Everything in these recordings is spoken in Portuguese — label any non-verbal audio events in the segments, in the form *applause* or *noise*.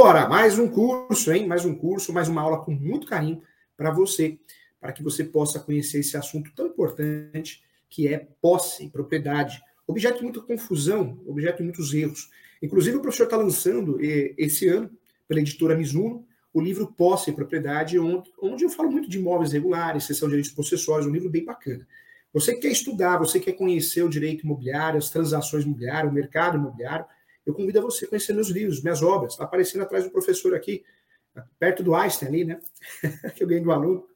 embora, mais um curso, hein? Mais um curso, mais uma aula com muito carinho para você, para que você possa conhecer esse assunto tão importante que é posse, propriedade. Objeto de muita confusão, objeto de muitos erros. Inclusive, o professor está lançando esse ano, pela editora Mizuno, o livro Posse e Propriedade, onde, eu falo muito de imóveis regulares, seção de direitos possessórios, um livro bem bacana. Você que quer estudar, você quer conhecer o direito imobiliário, as transações imobiliárias, o mercado imobiliário, eu convido a você a conhecer meus livros, minhas obras. Está aparecendo atrás do professor aqui, perto do Einstein ali, né? *laughs* que eu ganhei do aluno.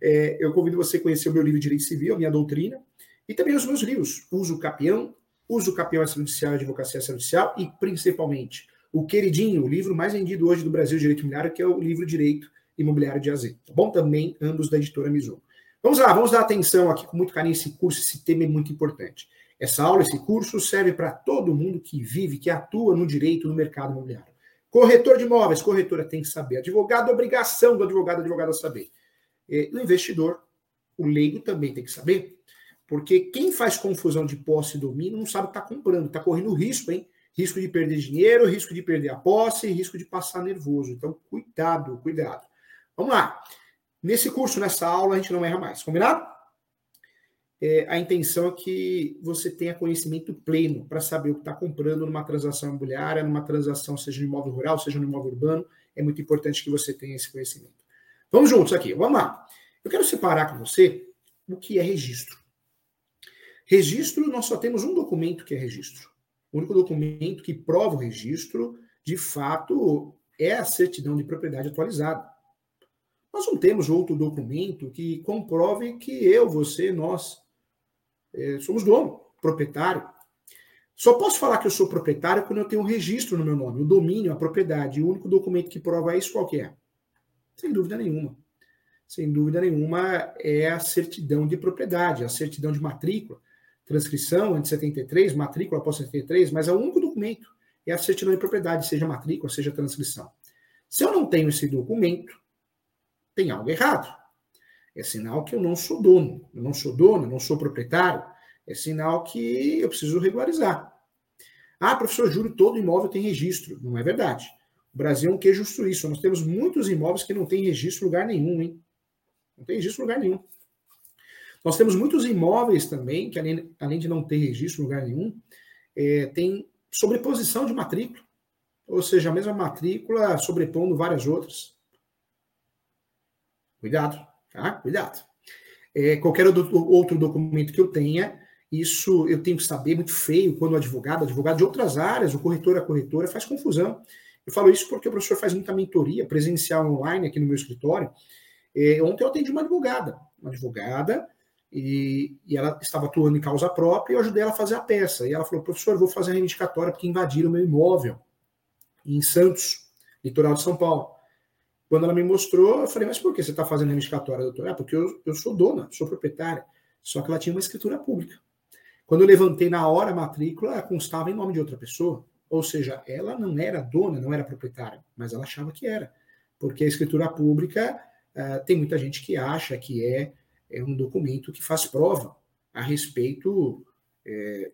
É, eu convido você a conhecer o meu livro de Direito Civil, a minha doutrina, e também os meus livros, Uso Capião, Uso Capião Extrajudicial e Advocacia Extrajudicial, e principalmente o queridinho, o livro mais vendido hoje do Brasil, Direito Imobiliário, que é o livro Direito Imobiliário de AZ. Tá bom? Também ambos da editora Mizuno. Vamos lá, vamos dar atenção aqui com muito carinho esse curso, esse tema é muito importante. Essa aula, esse curso serve para todo mundo que vive, que atua no direito, no mercado imobiliário. Corretor de imóveis, corretora tem que saber. Advogado, obrigação do advogado, advogado saber. E o investidor, o leigo também tem que saber. Porque quem faz confusão de posse e domínio não sabe o que está comprando, está correndo risco, hein? Risco de perder dinheiro, risco de perder a posse, risco de passar nervoso. Então, cuidado, cuidado. Vamos lá. Nesse curso, nessa aula, a gente não erra mais, combinado? É, a intenção é que você tenha conhecimento pleno para saber o que está comprando numa transação imobiliária, numa transação, seja no imóvel rural, seja no imóvel urbano. É muito importante que você tenha esse conhecimento. Vamos juntos aqui, vamos lá. Eu quero separar com você o que é registro. Registro, nós só temos um documento que é registro. O único documento que prova o registro, de fato, é a certidão de propriedade atualizada. Nós não temos outro documento que comprove que eu, você, nós somos dono, proprietário. Só posso falar que eu sou proprietário quando eu tenho um registro no meu nome, o domínio, a propriedade. O único documento que prova isso qual é? Sem dúvida nenhuma. Sem dúvida nenhuma é a certidão de propriedade, a certidão de matrícula, transcrição antes de 73, matrícula após 73, mas é o único documento é a certidão de propriedade, seja matrícula, seja transcrição. Se eu não tenho esse documento, tem algo errado. É sinal que eu não sou dono. Eu não sou dono, eu não sou proprietário. É sinal que eu preciso regularizar. Ah, professor Júlio, todo imóvel tem registro. Não é verdade. O Brasil é um queijo suíço. Nós temos muitos imóveis que não têm registro em lugar nenhum, hein? Não tem registro em lugar nenhum. Nós temos muitos imóveis também, que além, além de não ter registro em lugar nenhum, é, tem sobreposição de matrícula. Ou seja, a mesma matrícula sobrepondo várias outras. Cuidado. Tá? Cuidado. É, qualquer outro documento que eu tenha, isso eu tenho que saber, muito feio, quando o advogado, advogado de outras áreas, o corretor, a corretora, faz confusão. Eu falo isso porque o professor faz muita mentoria presencial online aqui no meu escritório. É, ontem eu atendi uma advogada, uma advogada, e, e, ela estava atuando em causa própria e eu ajudei ela a fazer a peça. E ela falou, professor, eu vou fazer a reivindicatória porque invadiram o meu imóvel em Santos, litoral de São Paulo. Quando ela me mostrou, eu falei, mas por que você está fazendo reivindicatória, doutor? Ah, porque eu, eu sou dona, sou proprietária. Só que ela tinha uma escritura pública. Quando eu levantei na hora a matrícula, constava em nome de outra pessoa. Ou seja, ela não era dona, não era proprietária, mas ela achava que era. Porque a escritura pública uh, tem muita gente que acha que é, é um documento que faz prova a respeito é,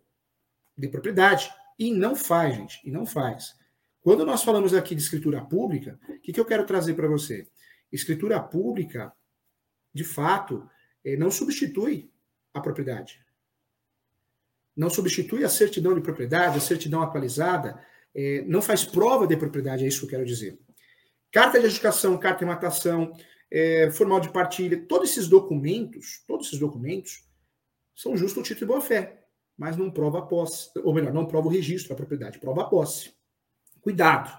de propriedade. E não faz, gente, e não faz. Quando nós falamos aqui de escritura pública, o que, que eu quero trazer para você? Escritura pública, de fato, é, não substitui a propriedade. Não substitui a certidão de propriedade, a certidão atualizada, é, não faz prova de propriedade, é isso que eu quero dizer. Carta de educação, carta de matação, é, formal de partilha, todos esses documentos, todos esses documentos são justo o título de boa fé, mas não prova a posse, ou melhor, não prova o registro da propriedade, prova a posse. Cuidado.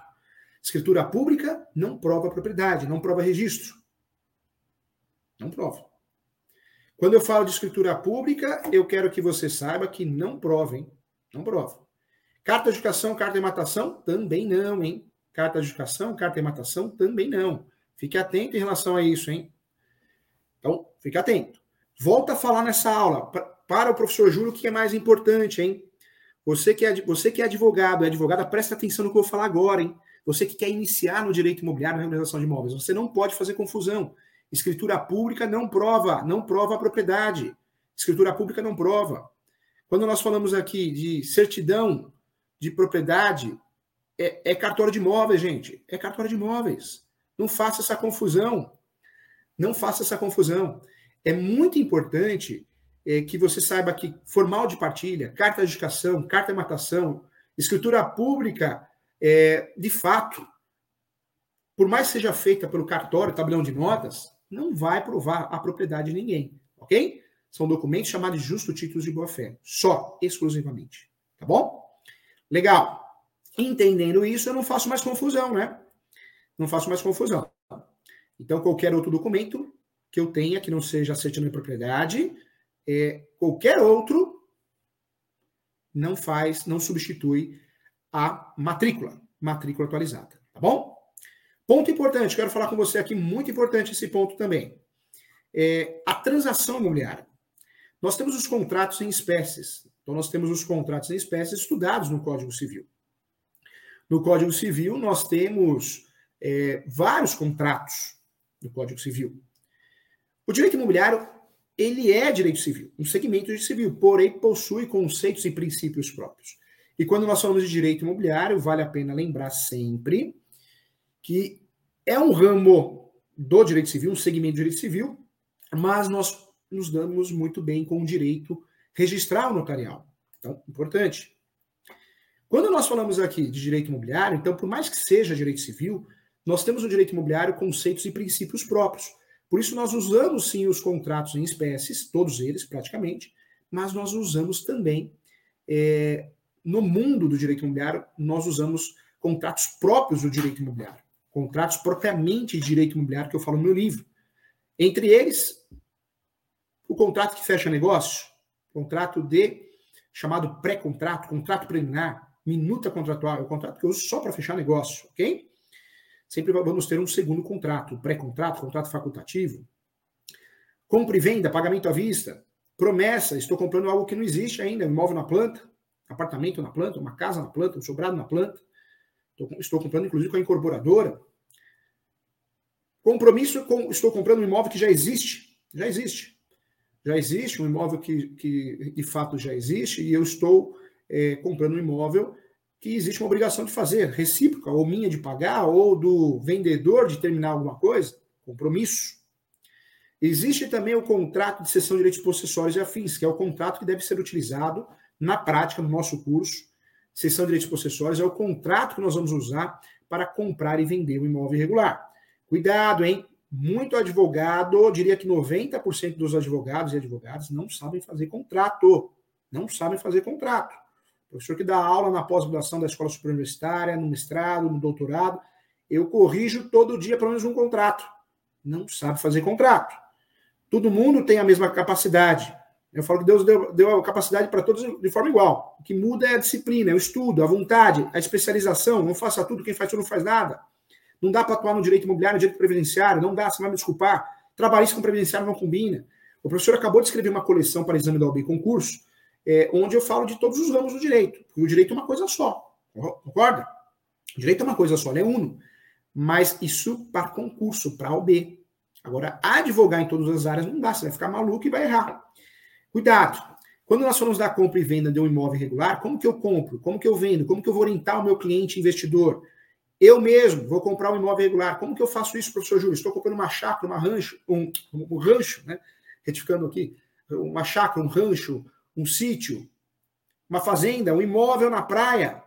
Escritura pública não prova propriedade, não prova registro. Não prova. Quando eu falo de escritura pública, eu quero que você saiba que não prova, hein? Não prova. Carta de educação, carta de matação, também não, hein? Carta de educação, carta de matação, também não. Fique atento em relação a isso, hein? Então, fique atento. Volta a falar nessa aula. Para o professor Júlio, o que é mais importante, hein? Você que, é, você que é advogado, é advogada, presta atenção no que eu vou falar agora, hein? Você que quer iniciar no direito imobiliário, na regularização de imóveis, você não pode fazer confusão. Escritura pública não prova, não prova a propriedade. Escritura pública não prova. Quando nós falamos aqui de certidão de propriedade, é, é cartório de imóveis, gente. É cartório de imóveis. Não faça essa confusão. Não faça essa confusão. É muito importante que você saiba que formal de partilha, carta de educação, carta de matação, escritura pública, é, de fato, por mais que seja feita pelo cartório, tabelão de notas, não vai provar a propriedade de ninguém, ok? São documentos chamados de justo títulos de boa-fé, só, exclusivamente, tá bom? Legal. Entendendo isso, eu não faço mais confusão, né? Não faço mais confusão. Então, qualquer outro documento que eu tenha que não seja certidão de propriedade, é, qualquer outro não faz, não substitui a matrícula, matrícula atualizada, tá bom? Ponto importante, quero falar com você aqui, muito importante esse ponto também. É, a transação imobiliária. Nós temos os contratos em espécies. Então, nós temos os contratos em espécies estudados no Código Civil. No Código Civil, nós temos é, vários contratos no Código Civil. O direito imobiliário, ele é direito civil, um segmento de civil, porém possui conceitos e princípios próprios. E quando nós falamos de direito imobiliário, vale a pena lembrar sempre que é um ramo do direito civil, um segmento do direito civil, mas nós nos damos muito bem com o direito registral notarial. Então, importante. Quando nós falamos aqui de direito imobiliário, então, por mais que seja direito civil, nós temos no direito imobiliário conceitos e princípios próprios. Por isso, nós usamos sim os contratos em espécies, todos eles praticamente, mas nós usamos também, é, no mundo do direito imobiliário, nós usamos contratos próprios do direito imobiliário, contratos propriamente de direito imobiliário que eu falo no meu livro. Entre eles, o contrato que fecha negócio, contrato de chamado pré-contrato, contrato preliminar, minuta contratual, é o contrato que eu uso só para fechar negócio, ok? Sempre vamos ter um segundo contrato, pré-contrato, contrato facultativo. Compra e venda, pagamento à vista, promessa, estou comprando algo que não existe ainda, imóvel na planta, apartamento na planta, uma casa na planta, um sobrado na planta. Estou comprando, inclusive, com a incorporadora. Compromisso com. Estou comprando um imóvel que já existe. Já existe. Já existe um imóvel que, que de fato já existe, e eu estou é, comprando um imóvel que existe uma obrigação de fazer, recíproca, ou minha de pagar, ou do vendedor de terminar alguma coisa, compromisso. Existe também o contrato de cessão de direitos possessórios e afins, que é o contrato que deve ser utilizado na prática no nosso curso. Cessão de direitos possessórios é o contrato que nós vamos usar para comprar e vender um imóvel irregular. Cuidado, hein? Muito advogado, diria que 90% dos advogados e advogadas não sabem fazer contrato. Não sabem fazer contrato professor que dá aula na pós-graduação da escola superior universitária, no mestrado, no doutorado, eu corrijo todo dia pelo menos um contrato. Não sabe fazer contrato. Todo mundo tem a mesma capacidade. Eu falo que Deus deu, deu a capacidade para todos de forma igual. O que muda é a disciplina, é o estudo, a vontade, a especialização. Não faça tudo, quem faz tudo não faz nada. Não dá para atuar no direito imobiliário, no direito previdenciário, não dá, você vai me desculpar. Trabalhista com previdenciário não combina. O professor acabou de escrever uma coleção para exame da OB concurso, é, onde eu falo de todos os ramos do direito. Porque o direito é uma coisa só. Concorda? O direito é uma coisa só, ele é uno. Mas isso para concurso, para OB. Agora, advogar em todas as áreas não dá, você vai ficar maluco e vai errar. Cuidado. Quando nós falamos da compra e venda de um imóvel irregular, como que eu compro? Como que eu vendo? Como que eu vou orientar o meu cliente investidor? Eu mesmo vou comprar um imóvel irregular. Como que eu faço isso, professor Júlio? Estou comprando uma chácara, uma rancho, um, um rancho, né? Retificando aqui, uma chácara, um rancho, um sítio, uma fazenda, um imóvel na praia,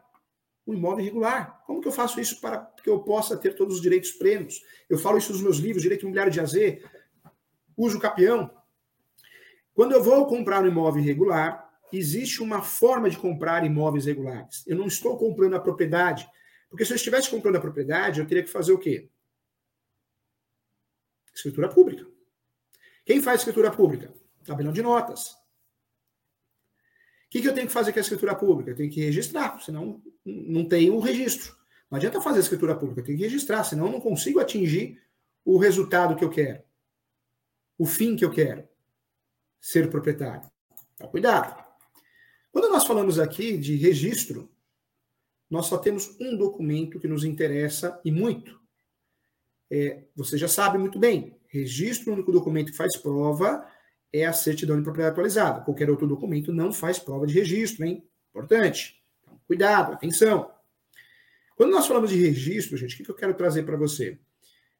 um imóvel irregular. Como que eu faço isso para que eu possa ter todos os direitos plenos? Eu falo isso nos meus livros, Direito Imobiliário de AZ, uso capião. Quando eu vou comprar um imóvel irregular, existe uma forma de comprar imóveis regulares. Eu não estou comprando a propriedade, porque se eu estivesse comprando a propriedade, eu teria que fazer o quê? Escritura pública. Quem faz escritura pública? Tabelão de notas. O que, que eu tenho que fazer com a escritura pública? Eu tenho que registrar, senão não tem o registro. Não adianta fazer a escritura pública, eu tenho que registrar, senão eu não consigo atingir o resultado que eu quero, o fim que eu quero, ser proprietário. Então, cuidado. Quando nós falamos aqui de registro, nós só temos um documento que nos interessa e muito. É, você já sabe muito bem, registro, o único documento que faz prova é a certidão de propriedade atualizada. Qualquer outro documento não faz prova de registro, hein? Importante. Então, cuidado, atenção. Quando nós falamos de registro, gente, o que, que eu quero trazer para você?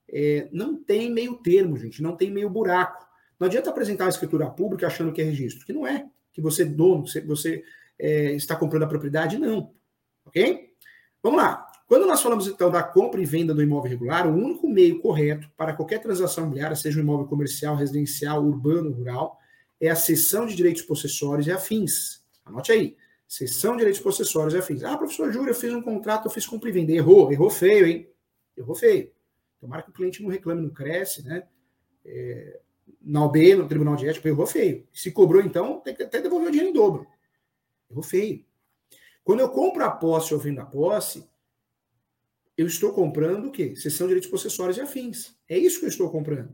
É, não tem meio termo, gente, não tem meio buraco. Não adianta apresentar a escritura pública achando que é registro, que não é, que você é dono, você, você é, está comprando a propriedade, não. Ok? Vamos lá. Quando nós falamos então da compra e venda do imóvel regular, o único meio correto para qualquer transação imobiliária, seja um imóvel comercial, residencial, urbano, rural, é a cessão de direitos possessórios e afins. Anote aí. Cessão de direitos possessórios e afins. Ah, professor Júlio, eu fiz um contrato, eu fiz compra e venda. Errou, errou feio, hein? Errou feio. Tomara que o cliente não reclame, não cresce, né? É, na OB, no Tribunal de Ética, errou feio. Se cobrou, então, tem que até devolver o dinheiro em dobro. Errou feio. Quando eu compro a posse ou vendo a posse, eu estou comprando o quê? Cessão de direitos possessórios e afins. É isso que eu estou comprando.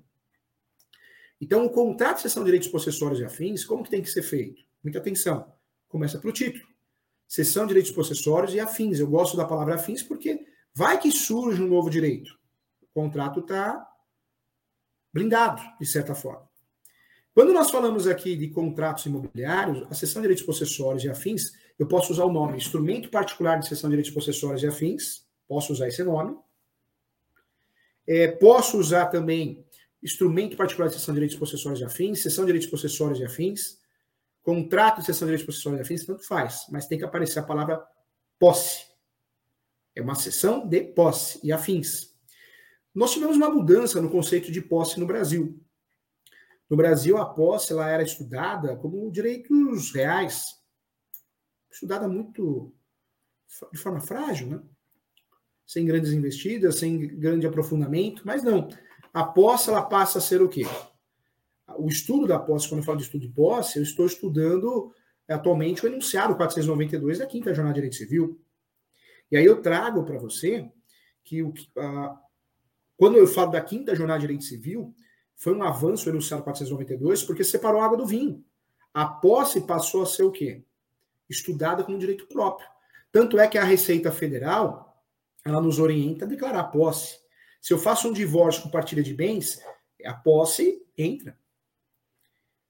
Então, o contrato de cessão de direitos possessórios e afins, como que tem que ser feito? Muita atenção. Começa pelo título. Cessão de direitos possessórios e afins. Eu gosto da palavra afins porque vai que surge um novo direito. O contrato está blindado, de certa forma. Quando nós falamos aqui de contratos imobiliários, a cessão de direitos possessórios e afins, eu posso usar o nome instrumento particular de cessão de direitos possessórios e afins, posso usar esse nome. É, posso usar também instrumento particular de cessão de direitos possessórios e afins, cessão de direitos possessórios e afins, contrato de cessão de direitos possessórios e afins, tanto faz, mas tem que aparecer a palavra posse. É uma cessão de posse e afins. Nós tivemos uma mudança no conceito de posse no Brasil. No Brasil, a posse ela era estudada como direitos reais, estudada muito de forma frágil, né? Sem grandes investidas, sem grande aprofundamento, mas não. A posse ela passa a ser o quê? O estudo da posse, quando eu falo de estudo de posse, eu estou estudando atualmente o enunciado 492 da Quinta Jornada de Direito Civil. E aí eu trago para você que o, a, quando eu falo da Quinta Jornada de Direito Civil, foi um avanço o enunciado 492 porque separou a água do vinho. A posse passou a ser o quê? Estudada como direito próprio. Tanto é que a Receita Federal ela nos orienta a declarar a posse. Se eu faço um divórcio com partilha de bens, a posse entra.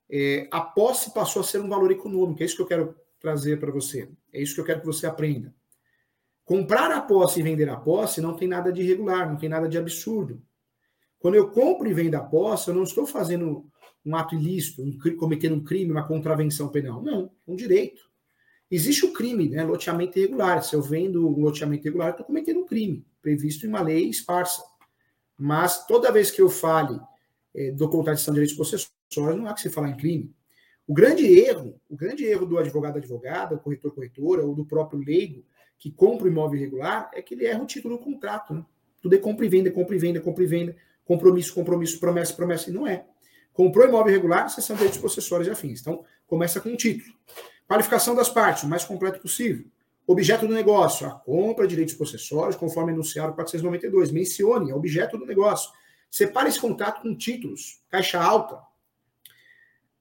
É, a posse passou a ser um valor econômico. É isso que eu quero trazer para você. É isso que eu quero que você aprenda. Comprar a posse e vender a posse não tem nada de irregular, não tem nada de absurdo. Quando eu compro e vendo a posse, eu não estou fazendo um ato ilícito, um, cometendo um crime, uma contravenção penal. Não, um direito. Existe o crime, né? Loteamento irregular. Se eu vendo um loteamento irregular, estou cometendo um crime, previsto em uma lei esparsa. Mas toda vez que eu fale é, do contradição de direitos possessórios, não há que se falar em crime. O grande erro, o grande erro do advogado advogada, corretor corretora, ou do próprio leigo que compra o imóvel irregular, é que ele erra o título do contrato. Né? Tudo é compra e venda, compra e venda, compra e venda, compromisso, compromisso, promessa, promessa, e não é. Comprou imóvel irregular, são direitos possessórios e afins. Então, começa com o título. Qualificação das partes, o mais completo possível. Objeto do negócio, a compra de direitos possessórios, conforme enunciado 492. Mencione, é objeto do negócio. Separe esse contrato com títulos, caixa alta,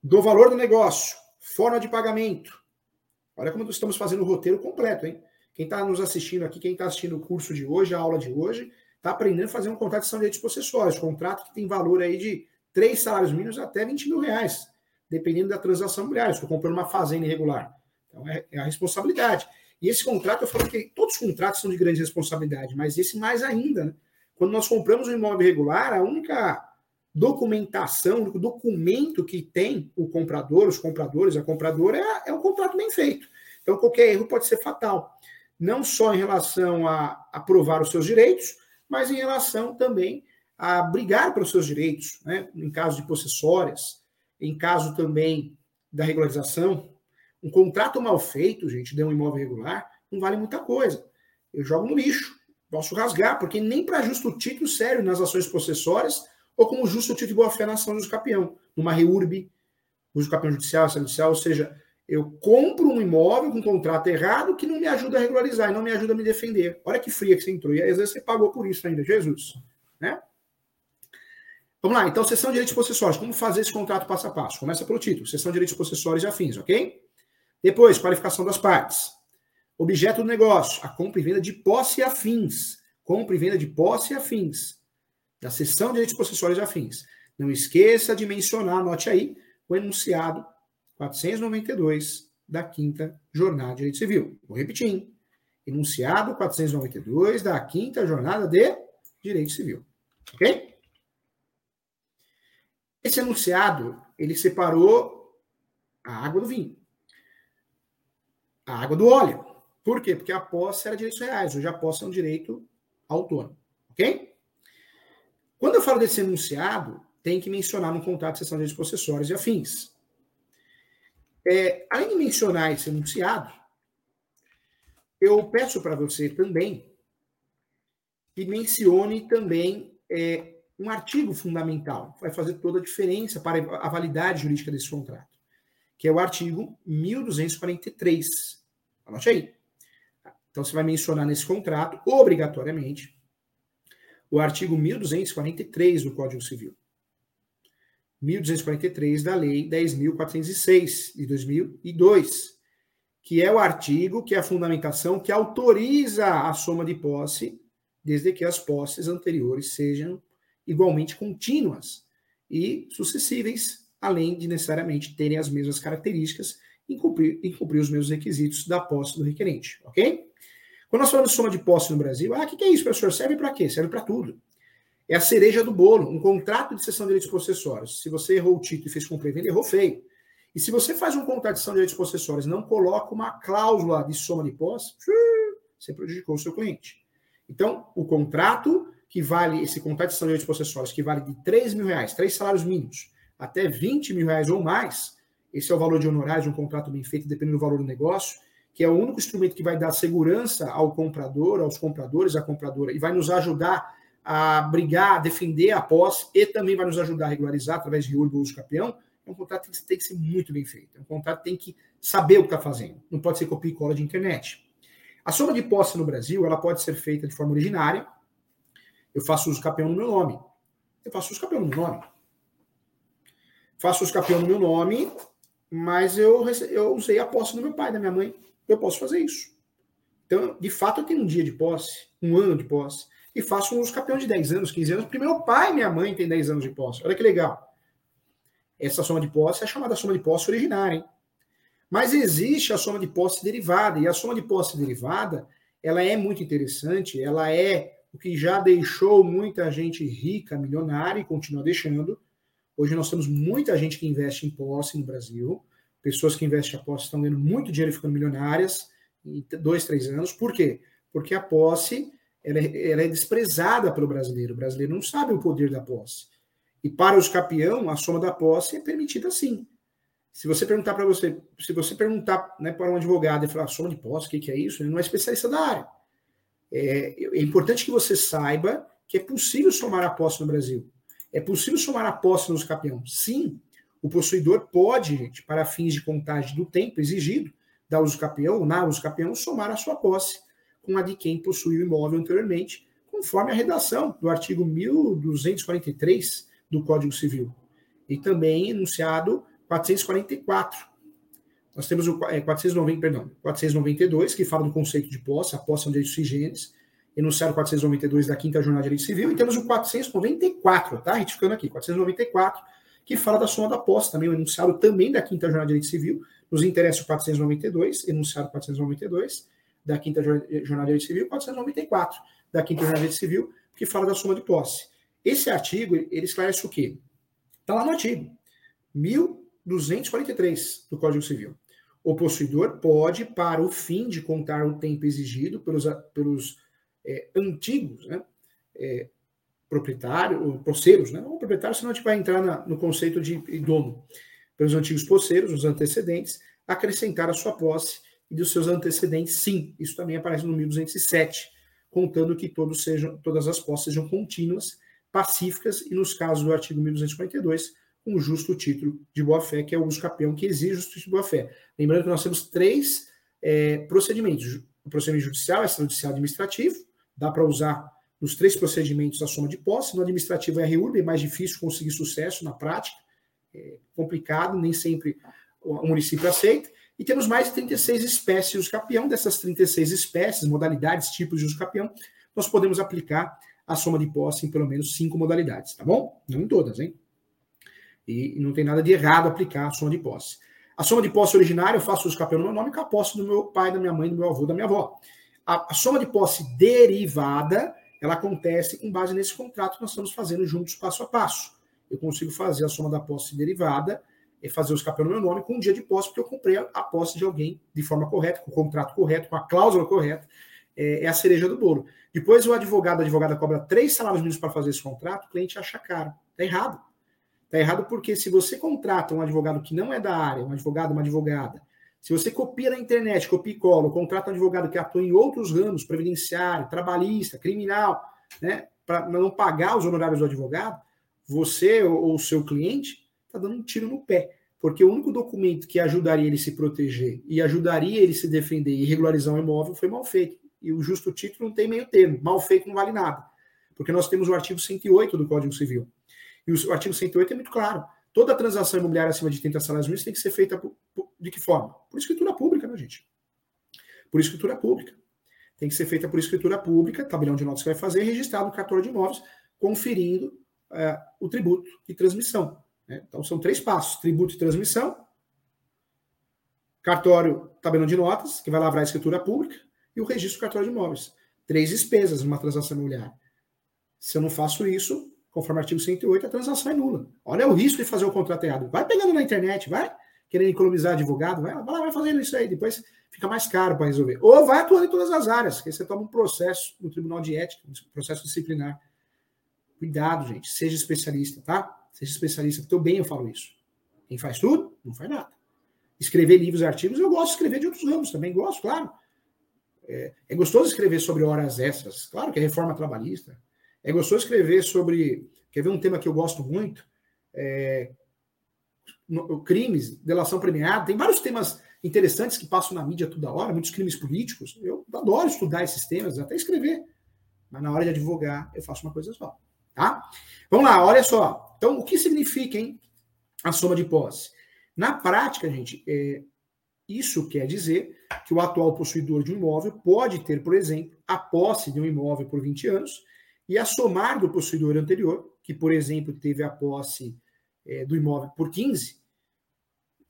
do valor do negócio, forma de pagamento. Olha como estamos fazendo o roteiro completo, hein? Quem está nos assistindo aqui, quem está assistindo o curso de hoje, a aula de hoje, está aprendendo a fazer um contrato de são direitos possessórios. Contrato que tem valor aí de três salários mínimos até 20 mil reais, dependendo da transação imobiliária. Estou comprando uma fazenda irregular. Então é, é a responsabilidade. E esse contrato, eu falo que todos os contratos são de grande responsabilidade, mas esse mais ainda, né? Quando nós compramos um imóvel irregular, a única documentação, o único documento que tem o comprador, os compradores, a compradora, é, é um contrato bem feito. Então, qualquer erro pode ser fatal. Não só em relação a, a provar os seus direitos, mas em relação também a brigar pelos seus direitos, né? em caso de possessórias, em caso também da regularização. Um contrato mal feito, gente, de um imóvel regular, não vale muita coisa. Eu jogo no lixo, posso rasgar, porque nem para justo título sério nas ações possessórias ou como justo título de boa-fé na ação de capião, numa reurb, uso capião judicial, judicial, ou seja, eu compro um imóvel com um contrato errado que não me ajuda a regularizar e não me ajuda a me defender. Olha que fria que você entrou. E às vezes você pagou por isso ainda, Jesus. Né? Vamos lá, então, sessão de direitos possessórios. Como fazer esse contrato passo a passo? Começa pelo título, sessão de direitos possessórios e afins, ok? Depois, qualificação das partes. Objeto do negócio, a compra e venda de posse e afins. Compra e venda de posse e afins. Da sessão de direitos possessórios e afins. Não esqueça de mencionar, anote aí, o enunciado 492 da quinta jornada de direito civil. Vou repetir. Enunciado 492 da quinta jornada de Direito Civil. Ok? Esse enunciado, ele separou a água do vinho, a água do óleo. Por quê? Porque a posse era direitos reais, hoje a posse é um direito autônomo. Ok? Quando eu falo desse enunciado, tem que mencionar no contrato de cessão de direitos possessórios e afins. É, além de mencionar esse enunciado, eu peço para você também que mencione também é, um artigo fundamental, vai fazer toda a diferença para a validade jurídica desse contrato, que é o artigo 1243. Anote aí. Então, você vai mencionar nesse contrato, obrigatoriamente, o artigo 1243 do Código Civil. 1243 da Lei 10.406 de 2002, que é o artigo que é a fundamentação que autoriza a soma de posse, desde que as posses anteriores sejam igualmente contínuas e sucessíveis, além de necessariamente terem as mesmas características e cumprir, e cumprir os mesmos requisitos da posse do requerente, ok? Quando nós falamos de soma de posse no Brasil, ah, o que, que é isso, professor? Serve para quê? Serve para tudo. É a cereja do bolo, um contrato de cessão de direitos possessórios. Se você errou o título e fez compra e venda, errou feio. E se você faz um contrato de cessão de direitos possessórios não coloca uma cláusula de soma de posse, você prejudicou o seu cliente. Então, o contrato que vale, esse contrato de cessão de direitos possessórios, que vale de 3 mil reais, três salários mínimos, até 20 mil reais ou mais, esse é o valor de honorário de um contrato bem feito, dependendo do valor do negócio, que é o único instrumento que vai dar segurança ao comprador, aos compradores, à compradora, e vai nos ajudar a brigar, a defender a posse e também vai nos ajudar a regularizar através de urbo uso campeão, é um contrato que tem que ser muito bem feito. É um contrato que tem que saber o que está fazendo. Não pode ser copia e cola de internet. A soma de posse no Brasil ela pode ser feita de forma originária. Eu faço uso campeão no meu nome. Eu faço uso campeão no meu nome. Faço uso campeão no meu nome, mas eu, eu usei a posse do meu pai, da minha mãe. Eu posso fazer isso. Então, de fato, eu tenho um dia de posse, um ano de posse e faço uns campeões de 10 anos, 15 anos, porque meu pai e minha mãe têm 10 anos de posse. Olha que legal. Essa soma de posse é chamada soma de posse originária, hein? Mas existe a soma de posse derivada, e a soma de posse derivada, ela é muito interessante, ela é o que já deixou muita gente rica, milionária, e continua deixando. Hoje nós temos muita gente que investe em posse no Brasil, pessoas que investem em posse estão ganhando muito dinheiro e ficando milionárias em dois, três anos. Por quê? Porque a posse ela é, ela é desprezada pelo brasileiro. O brasileiro não sabe o poder da posse. E para os campeão, a soma da posse é permitida sim. Se você perguntar para você, se você perguntar né, para um advogado e falar soma de posse, o que, que é isso? Ele não é especialista da área. É, é importante que você saiba que é possível somar a posse no Brasil. É possível somar a posse nos campeão. Sim, o possuidor pode, gente, para fins de contagem do tempo exigido da uso campeão na uso campeão, somar a sua posse com a de quem possuiu o imóvel anteriormente, conforme a redação do artigo 1243 do Código Civil. E também enunciado 444. Nós temos o é, 490, perdão, 492, que fala do conceito de posse, a posse é um direito sui generis, enunciado 492 da Quinta Jornada de Direito Civil, e temos o 494, tá? Retificando aqui, 494, que fala da soma da posse, também o enunciado também da Quinta Jornada de Direito Civil, nos interessa o 492, enunciado 492, da Quinta Jornada de Direito Civil, 494 da Quinta Jornada de Direito Civil, que fala da soma de posse. Esse artigo, ele esclarece o quê? Está lá no artigo 1243 do Código Civil. O possuidor pode, para o fim de contar o tempo exigido pelos, pelos é, antigos né, é, proprietários, ou posseiros, né, não proprietário, senão a gente vai entrar na, no conceito de dono, pelos antigos posseiros, os antecedentes, acrescentar a sua posse e dos seus antecedentes, sim. Isso também aparece no 1207, contando que todos sejam, todas as posses sejam contínuas, pacíficas e, nos casos do artigo 1242, um justo título de boa-fé, que é o uso capião que exige justo título de boa-fé. Lembrando que nós temos três é, procedimentos: o procedimento judicial, extrajudicial administrativo, dá para usar nos três procedimentos a soma de posse. No administrativo é RURB, é mais difícil conseguir sucesso na prática, é complicado, nem sempre o município aceita. E temos mais de 36 espécies de usucapião. Dessas 36 espécies, modalidades, tipos de usucapião, nós podemos aplicar a soma de posse em pelo menos cinco modalidades, tá bom? Não em todas, hein? E não tem nada de errado aplicar a soma de posse. A soma de posse originária, eu faço usucapião no meu nome com a posse do meu pai, da minha mãe, do meu avô, da minha avó. a, a soma de posse derivada, ela acontece em base nesse contrato que nós estamos fazendo juntos passo a passo. Eu consigo fazer a soma da posse derivada e fazer os capel no meu nome com um dia de posse, porque eu comprei a, a posse de alguém de forma correta, com o contrato correto, com a cláusula correta. É, é a cereja do bolo. Depois o advogado, a advogada cobra três salários mínimos para fazer esse contrato, o cliente acha caro. Está errado. Está errado porque se você contrata um advogado que não é da área, um advogado, uma advogada, se você copia na internet, copia e cola, contrata um advogado que atua em outros ramos, previdenciário, trabalhista, criminal, né, para não pagar os honorários do advogado, você ou o seu cliente está dando um tiro no pé. Porque o único documento que ajudaria ele se proteger e ajudaria ele se defender e regularizar um imóvel foi mal feito. E o justo título não tem meio termo. Mal feito não vale nada. Porque nós temos o artigo 108 do Código Civil. E o artigo 108 é muito claro. Toda transação imobiliária acima de 30 salários mínimos tem que ser feita por, por, de que forma? Por escritura pública, né, gente? Por escritura pública. Tem que ser feita por escritura pública, tabelião de notas que vai fazer, registrado no cartório de imóveis, conferindo uh, o tributo de transmissão. Né? Então, são três passos: tributo de transmissão, cartório, tabelião de notas, que vai lavrar a escritura pública, e o registro do cartório de imóveis. Três despesas numa transação imobiliária. Se eu não faço isso, conforme o artigo 108, a transação é nula. Olha o risco de fazer o contrato errado. Vai pegando na internet, vai querendo economizar advogado, vai, vai, vai fazendo isso aí, depois fica mais caro para resolver. Ou vai atuando em todas as áreas, que aí você toma um processo no Tribunal de Ética, um processo disciplinar. Cuidado, gente, seja especialista, tá? Seja especialista, porque eu bem eu falo isso. Quem faz tudo, não faz nada. Escrever livros e artigos, eu gosto de escrever de outros ramos também, gosto, claro. É, é gostoso escrever sobre horas extras, claro que é reforma trabalhista, é gostoso escrever sobre. Quer ver um tema que eu gosto muito? É, no, crimes, delação premiada. Tem vários temas interessantes que passam na mídia toda hora, muitos crimes políticos. Eu adoro estudar esses temas, até escrever. Mas na hora de advogar, eu faço uma coisa só. Tá? Vamos lá, olha só. Então, o que significa hein, a soma de posse? Na prática, gente, é, isso quer dizer que o atual possuidor de um imóvel pode ter, por exemplo, a posse de um imóvel por 20 anos e a somar do possuidor anterior, que, por exemplo, teve a posse é, do imóvel por 15,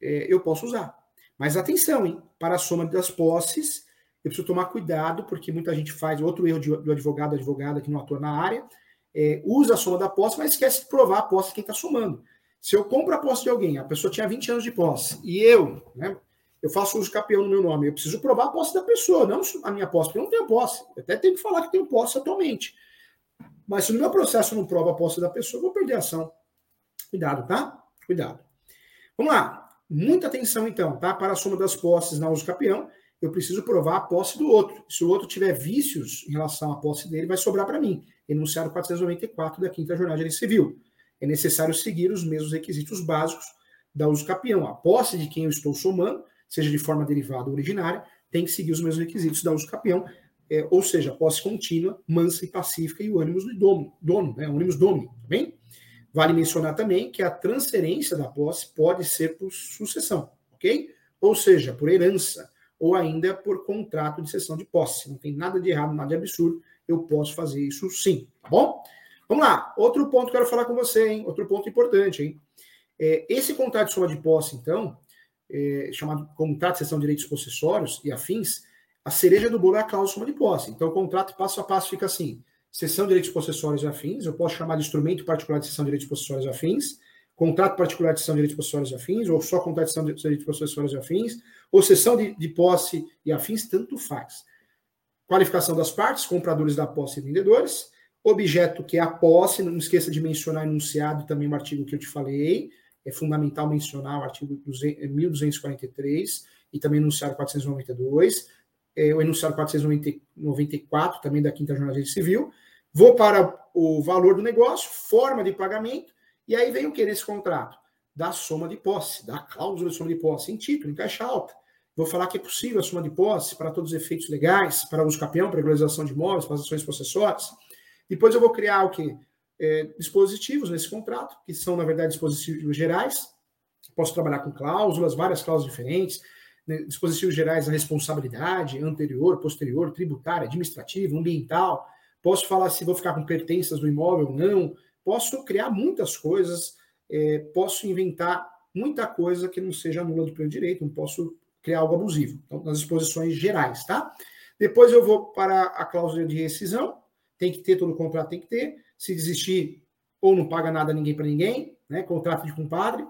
é, eu posso usar. Mas atenção, hein? Para a soma das posses, eu preciso tomar cuidado, porque muita gente faz outro erro de, do advogado, advogada que não atua na área, é, usa a soma da posse, mas esquece de provar a posse de quem está somando. Se eu compro a posse de alguém, a pessoa tinha 20 anos de posse, e eu, né, eu faço uso campeão no meu nome, eu preciso provar a posse da pessoa, não a minha posse, porque eu não tenho posse. Eu até tenho que falar que tenho posse atualmente. Mas se no meu processo não prova a posse da pessoa, eu vou perder a ação. Cuidado, tá? Cuidado. Vamos lá. Muita atenção, então, tá? Para a soma das posses na uso capião, eu preciso provar a posse do outro. Se o outro tiver vícios em relação à posse dele, vai sobrar para mim. Enunciado 494 da Quinta Jornada de Civil. É necessário seguir os mesmos requisitos básicos da uso capião. A posse de quem eu estou somando, seja de forma derivada ou originária, tem que seguir os mesmos requisitos da uso capião, é, ou seja, posse contínua, mansa e pacífica e o ânimos do dono, dono né, ânimos domini, tá bem? Vale mencionar também que a transferência da posse pode ser por sucessão, ok? Ou seja, por herança, ou ainda por contrato de cessão de posse. Não tem nada de errado, nada de absurdo, eu posso fazer isso sim, tá bom? Vamos lá, outro ponto que eu quero falar com você, hein? Outro ponto importante, hein? É, esse contrato de soma de posse, então, é, chamado contrato de cessão de direitos possessórios e afins, a cereja do bolo é a cláusula de posse. Então, o contrato passo a passo fica assim: cessão de direitos possessórios e afins, eu posso chamar de instrumento particular de cessão de direitos possessórios e afins, contrato particular de cessão de direitos possessórios e afins, ou só contrato de cessão de direitos possessórios e afins, ou cessão de, de posse e afins, tanto faz. Qualificação das partes, compradores da posse e vendedores. Objeto que é a posse, não esqueça de mencionar enunciado também o artigo que eu te falei, é fundamental mencionar o artigo 1243 e também enunciado 492 é, o enunciado 494, também da Quinta Jornada Civil. Vou para o valor do negócio, forma de pagamento, e aí vem o que nesse contrato? Da soma de posse, da cláusula de soma de posse, em título, em caixa alta. Vou falar que é possível a soma de posse para todos os efeitos legais, para uso capião, para regularização de imóveis, para ações possessórias. Depois eu vou criar o que? É, dispositivos nesse contrato, que são, na verdade, dispositivos gerais. Posso trabalhar com cláusulas, várias cláusulas diferentes, dispositivos gerais da responsabilidade anterior, posterior, tributária, administrativa, ambiental. Posso falar se vou ficar com pertenças do imóvel ou não. Posso criar muitas coisas, é, posso inventar muita coisa que não seja nula do pleno direito, não posso criar algo abusivo. Então, nas disposições gerais, tá? Depois eu vou para a cláusula de rescisão, tem que ter todo o contrato, tem que ter. Se desistir, ou não paga nada ninguém para ninguém, né? Contrato de compadre,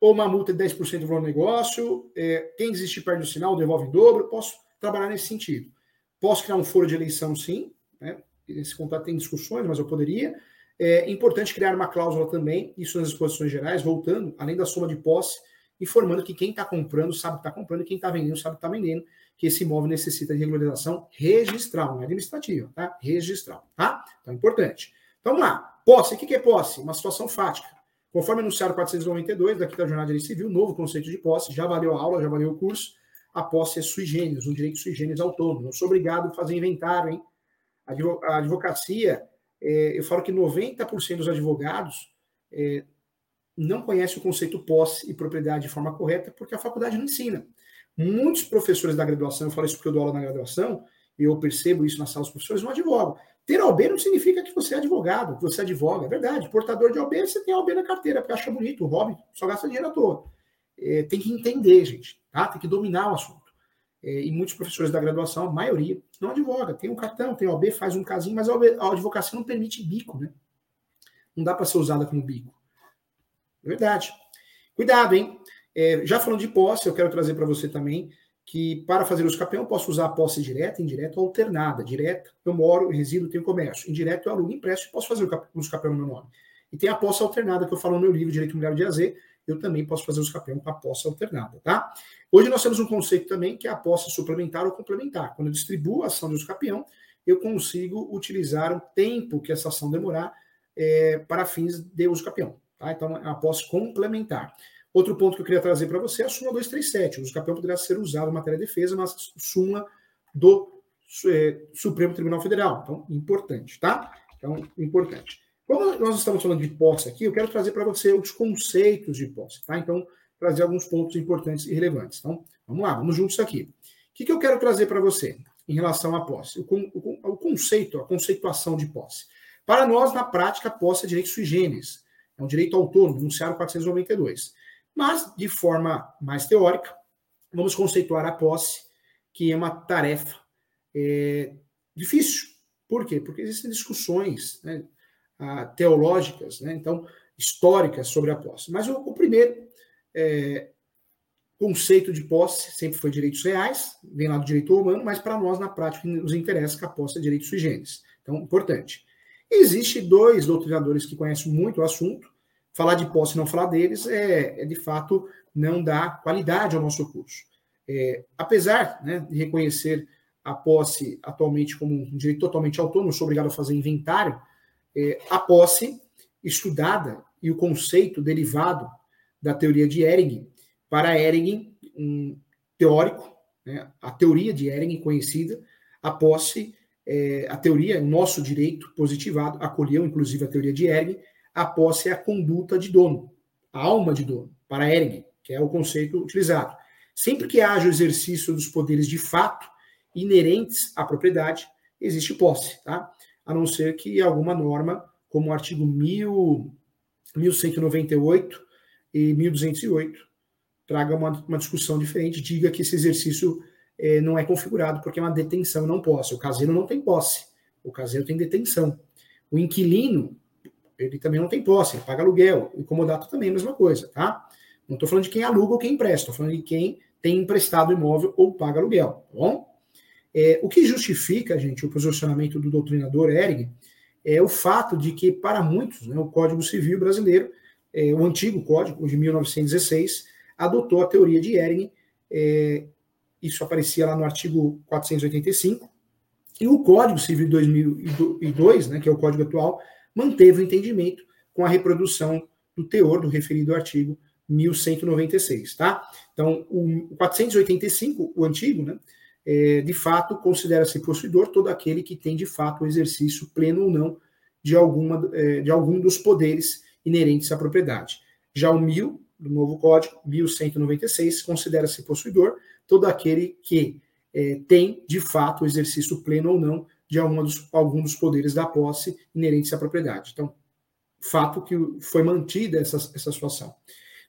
ou uma multa de 10% do valor do negócio. É, quem desistir perde o sinal, devolve em dobro. Posso trabalhar nesse sentido. Posso criar um foro de eleição, sim. Né? Esse contrato tem discussões, mas eu poderia. É importante criar uma cláusula também, isso nas exposições gerais, voltando, além da soma de posse, informando que quem está comprando sabe que está comprando quem está vendendo sabe que está vendendo, que esse imóvel necessita de regularização registral, não é administrativa, tá? Registral, tá? Então, é importante. Então, vamos lá. Posse, o que é posse? Uma situação fática. Conforme anunciado 492, daqui da Jornada de Civil, novo conceito de posse, já valeu a aula, já valeu o curso, a posse é sui generis, um direito sui generis autônomo. Não sou obrigado a fazer inventário, hein? A advocacia, é, eu falo que 90% dos advogados é, não conhecem o conceito posse e propriedade de forma correta porque a faculdade não ensina. Muitos professores da graduação, eu falo isso porque eu dou aula na graduação, eu percebo isso nas salas dos professores, não advogam. Ter OB não significa que você é advogado, que você advoga, é verdade. Portador de OB, você tem OB na carteira, porque acha bonito, o hobby, só gasta dinheiro à toa. É, tem que entender, gente, tá? Tem que dominar o assunto. É, e muitos professores da graduação, a maioria, não advoga. Tem um cartão, tem OB, faz um casinho, mas a, OB, a advocacia não permite bico, né? Não dá para ser usada como bico. É verdade. Cuidado, hein? É, já falando de posse, eu quero trazer para você também que para fazer o campeão eu posso usar a posse direta, indireta ou alternada. Direta, eu moro, resido, tenho comércio. Indireto, eu alugo empréstimo e posso fazer o uso campeão no meu nome. E tem a posse alternada que eu falo no meu livro Direito Imobiliário de AZ, eu também posso fazer os campeão com a posse alternada, tá? Hoje nós temos um conceito também que é a posse suplementar ou complementar. Quando eu distribuo a ação de uso campeão, eu consigo utilizar o tempo que essa ação demorar é, para fins de uso campeão. Tá? Então, é a posse complementar. Outro ponto que eu queria trazer para você é a súmula 237. O uso campeão poderá ser usado em matéria de defesa, mas súmula do é, Supremo Tribunal Federal. Então, importante, tá? Então, importante. Como nós estamos falando de posse aqui, eu quero trazer para você os conceitos de posse, tá? Então, trazer alguns pontos importantes e relevantes. Então, vamos lá, vamos juntos aqui. O que, que eu quero trazer para você em relação à posse? O, o, o, conceito, a conceituação de posse. Para nós, na prática, posse é direito sui generis. É um direito autônomo, enunciado 492. Mas, de forma mais teórica, vamos conceituar a posse, que é uma tarefa é, difícil. Por quê? Porque existem discussões né, teológicas, né, então, históricas sobre a posse. Mas o, o primeiro é, conceito de posse sempre foi direitos reais, vem lá do direito romano, mas para nós, na prática, nos interessa que a posse é direito sui generis. Então, importante. Existem dois doutrinadores que conhecem muito o assunto, falar de posse e não falar deles é, é de fato não dar qualidade ao nosso curso. É, apesar né, de reconhecer a posse atualmente como um direito totalmente autônomo, sou obrigado a fazer inventário, é, a posse estudada e o conceito derivado da teoria de Ehring, para Ehring, um teórico, né, a teoria de Ehring conhecida, a posse, é, a teoria, o nosso direito positivado, acolheu inclusive a teoria de Ehring, a posse é a conduta de dono, a alma de dono, para Ehring, que é o conceito utilizado. Sempre que haja o exercício dos poderes de fato inerentes à propriedade, existe posse, tá? A não ser que alguma norma, como o artigo 1000, 1198 e 1208, traga uma, uma discussão diferente, diga que esse exercício eh, não é configurado porque é uma detenção, não posse. O caseiro não tem posse, o caseiro tem detenção. O inquilino ele também não tem posse, ele paga aluguel. O comodato também é a mesma coisa, tá? Não estou falando de quem aluga ou quem empresta, estou falando de quem tem emprestado imóvel ou paga aluguel, tá bom? É, o que justifica, gente, o posicionamento do doutrinador Ehring é o fato de que, para muitos, né, o Código Civil brasileiro, é, o antigo Código de 1916, adotou a teoria de Ehring, é, isso aparecia lá no artigo 485, e o Código Civil de 2002, né, que é o Código atual, manteve o entendimento com a reprodução do teor do referido artigo 1196, tá? Então, o 485, o antigo, né, é, de fato, considera-se possuidor todo aquele que tem, de fato, o exercício pleno ou não de, alguma, é, de algum dos poderes inerentes à propriedade. Já o 1000, do novo código, 1196, considera-se possuidor todo aquele que é, tem, de fato, o exercício pleno ou não de algum dos, algum dos poderes da posse inerentes à propriedade. Então, fato que foi mantida essa, essa situação.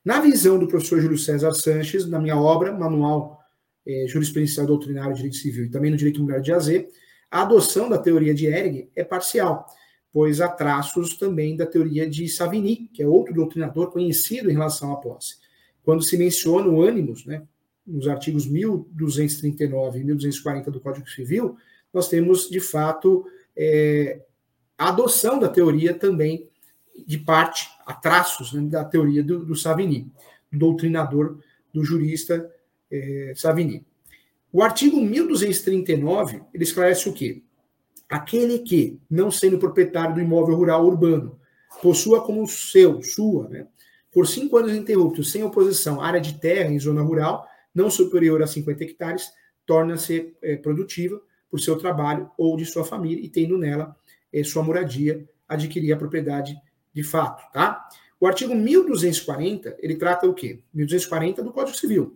Na visão do professor Júlio César Sanches, na minha obra, Manual é, jurisprudencial doutrinário direito civil e também no direito imobiliário de AZ, a adoção da teoria de Ehring é parcial, pois há traços também da teoria de Savigny, que é outro doutrinador conhecido em relação à posse. Quando se menciona o ânimos, né, nos artigos 1239 e 1240 do Código Civil, nós temos, de fato, é, a adoção da teoria também de parte, a traços né, da teoria do, do Savigny, do doutrinador, do jurista é, Savigny. O artigo 1239, ele esclarece o quê? Aquele que, não sendo proprietário do imóvel rural urbano, possua como seu, sua, né, por cinco anos interruptos, sem oposição, área de terra em zona rural, não superior a 50 hectares, torna-se é, produtiva por seu trabalho ou de sua família e tendo nela é, sua moradia, adquirir a propriedade de fato, tá? O artigo 1240, ele trata o quê? 1240 do Código Civil.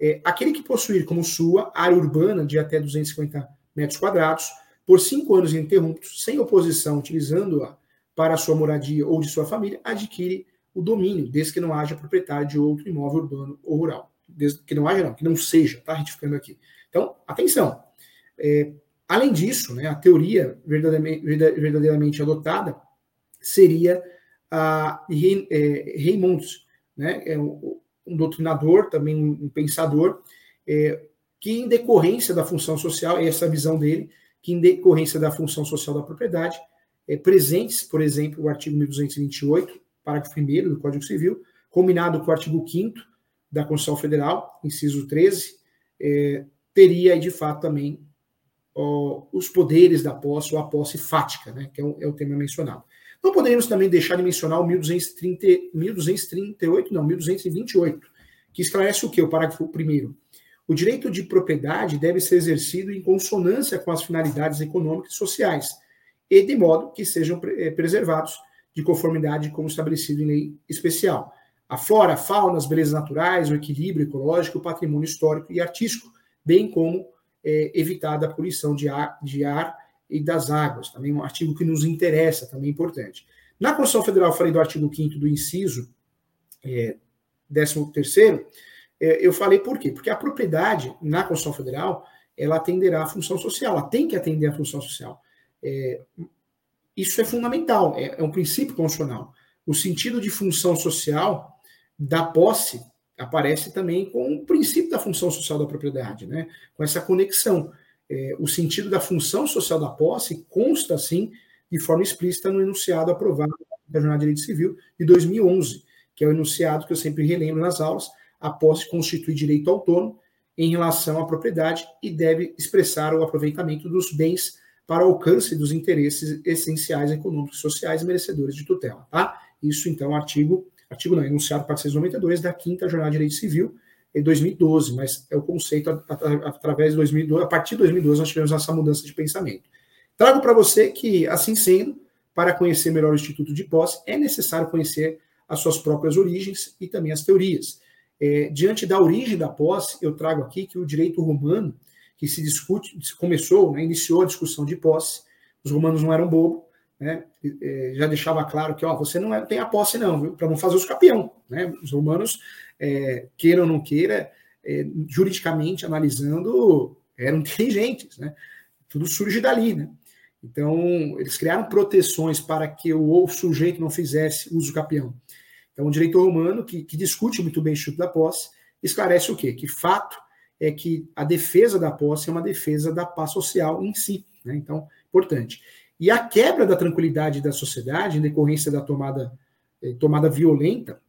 É, aquele que possuir como sua área urbana de até 250 metros quadrados, por cinco anos ininterruptos, sem oposição, utilizando-a para sua moradia ou de sua família, adquire o domínio, desde que não haja proprietário de outro imóvel urbano ou rural. Desde que não haja, não, que não seja, tá? Retificando aqui. Então, atenção. É, além disso, né, a teoria verdadeiramente, verdadeiramente adotada seria a Raimunds, né, é um, um doutrinador, também um pensador, é, que em decorrência da função social, essa é visão dele, que em decorrência da função social da propriedade, é, presentes, por exemplo, o artigo 1228, parágrafo 1 do Código Civil, combinado com o artigo 5 da Constituição Federal, inciso 13, é, teria, de fato, também os poderes da posse, ou a posse fática, né, que é o, é o tema mencionado. Não poderíamos também deixar de mencionar o 1230, 1238, não, 1228, que esclarece o que? O parágrafo primeiro. O direito de propriedade deve ser exercido em consonância com as finalidades econômicas e sociais, e de modo que sejam eh, preservados de conformidade como estabelecido em lei especial. A flora, a fauna, as belezas naturais, o equilíbrio ecológico, o patrimônio histórico e artístico, bem como é, evitada a poluição de ar, de ar e das águas, também um artigo que nos interessa, também importante. Na Constituição Federal, falei do artigo 5 do inciso é, 13 é, eu falei por quê? Porque a propriedade na Constituição Federal, ela atenderá à função social, ela tem que atender à função social. É, isso é fundamental, é, é um princípio constitucional. O sentido de função social da posse aparece também com o princípio da função social da propriedade, né? com essa conexão é, o sentido da função social da posse consta, assim, de forma explícita no enunciado aprovado da Jornada de Direito Civil de 2011, que é o enunciado que eu sempre relembro nas aulas, a posse constitui direito autônomo em relação à propriedade e deve expressar o aproveitamento dos bens para alcance dos interesses essenciais econômicos e sociais merecedores de tutela, tá? Isso, então, artigo, artigo não, enunciado 492 da quinta Jornada de Direito Civil, em 2012, mas é o conceito através de 2012, a partir de 2012 nós tivemos essa mudança de pensamento. Trago para você que, assim sendo, para conhecer melhor o Instituto de Posse, é necessário conhecer as suas próprias origens e também as teorias. É, diante da origem da posse, eu trago aqui que o direito romano, que se discute, começou, né, iniciou a discussão de posse, os romanos não eram bobo, né, é, já deixava claro que ó, você não é, tem a posse não, para não fazer os campeão. Né, os romanos é, queira ou não queira, é, juridicamente analisando, eram inteligentes, né? Tudo surge dali, né? Então, eles criaram proteções para que o sujeito não fizesse uso capião. Então, o direito romano, que, que discute muito bem o Instituto da Posse, esclarece o quê? Que fato é que a defesa da posse é uma defesa da paz social em si. Né? Então, importante. E a quebra da tranquilidade da sociedade, em decorrência da tomada, eh, tomada violenta